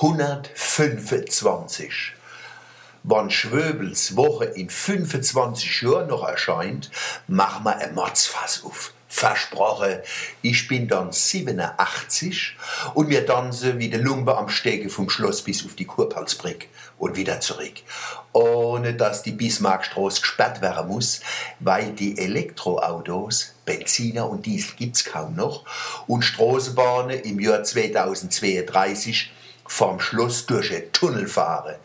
125. Wann Schwöbels Woche in 25 Jahren noch erscheint, machen wir ein Motzfass auf. Versprochen, ich bin dann 87 und wir tanzen wie der Lumpe am Stege vom Schloss bis auf die Kurpfalzbrück und wieder zurück. Ohne dass die Bismarckstraße gesperrt werden muss, weil die Elektroautos, Benziner und Diesel gibt's kaum noch und Straßenbahnen im Jahr 2032 vom Schloss durch einen Tunnel fahren.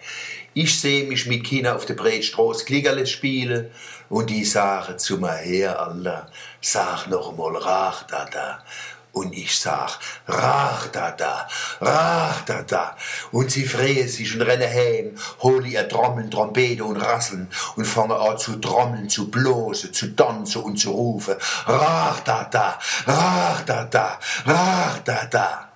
Ich sehe mich mit China auf der Breitstraße Klickerle spielen und die sagen zu mir her, Allah, sag noch mal Rach da da. Und ich sag, Rach da da, Rach da da. Und sie freuen sich und rennen heim, holen ihr Trommeln, Trompete und Rasseln und fangen an zu trommeln, zu blosen, zu tanzen und zu rufen. Rach da da, Rach da da, Rach da da.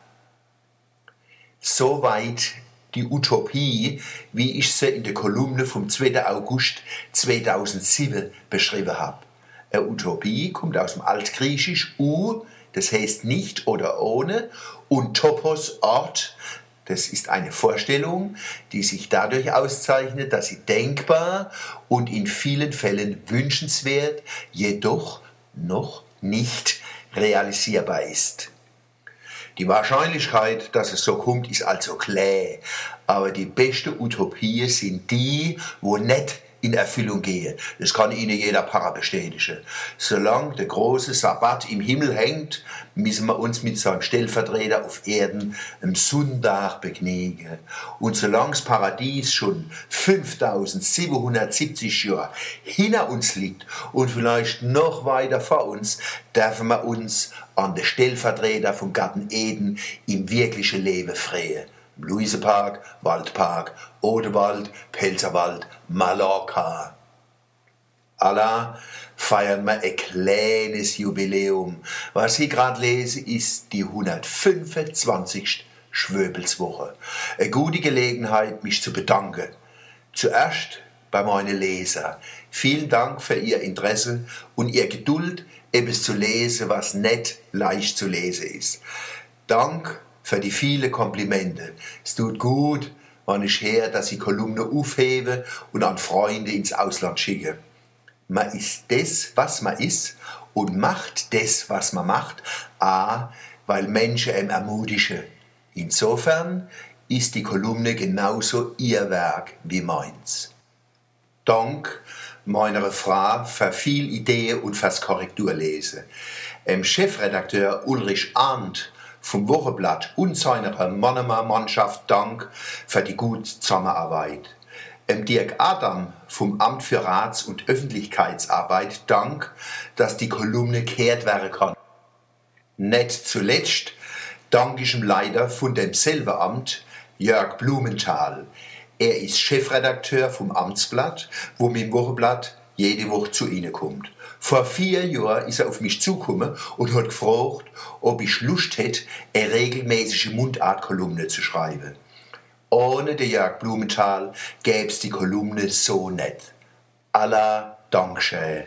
Soweit die Utopie, wie ich sie in der Kolumne vom 2. August 2007 beschrieben habe. Eine Utopie kommt aus dem Altgriechisch U, das heißt nicht oder ohne, und Topos Ort, das ist eine Vorstellung, die sich dadurch auszeichnet, dass sie denkbar und in vielen Fällen wünschenswert, jedoch noch nicht realisierbar ist. Die Wahrscheinlichkeit, dass es so kommt, ist also klar. Aber die beste Utopie sind die, wo nicht in Erfüllung gehen. Das kann Ihnen jeder Para bestätigen. Solange der große Sabbat im Himmel hängt, müssen wir uns mit seinem Stellvertreter auf Erden am Sonntag begnügen. Und solange das Paradies schon 5770 Jahre hinter uns liegt und vielleicht noch weiter vor uns, dürfen wir uns an den Stellvertreter vom Garten Eden im wirklichen Leben freuen. Luisepark, Waldpark, Odewald, Pelzerwald, Mallorca. Allah feiern wir ein kleines Jubiläum. Was ich gerade lese, ist die 125. Schwöbelswoche. Eine gute Gelegenheit, mich zu bedanken. Zuerst bei meinen Lesern. Vielen Dank für Ihr Interesse und Ihr Geduld, etwas zu lesen, was nicht leicht zu lesen ist. Dank für die vielen Komplimente. Es tut gut, wenn ich her, dass ich Kolumne aufhebe und an Freunde ins Ausland schicke. Man ist das, was man ist und macht das, was man macht, a, weil Menschen ihm ermutigen. Insofern ist die Kolumne genauso ihr Werk wie meins. Dank meiner Frau für viel Ideen und fürs Korrekturlesen. Dem Chefredakteur Ulrich Arndt vom Wochenblatt und seiner Mannemer Mannschaft Dank für die gute Zusammenarbeit. Em Dirk Adam vom Amt für Rats- und Öffentlichkeitsarbeit Dank, dass die Kolumne kehrt werden kann. Nicht zuletzt dank ich ihm leider von demselben Amt Jörg Blumenthal. Er ist Chefredakteur vom Amtsblatt, wo mein Wochenblatt jede Woche zu Ihnen kommt. Vor vier Jahren ist er auf mich zugekommen und hat gefragt, ob ich Lust hätte, eine regelmäßige Mundartkolumne zu schreiben. Ohne den Jörg Blumenthal gäbe es die Kolumne so nicht. Allah Dankeschön.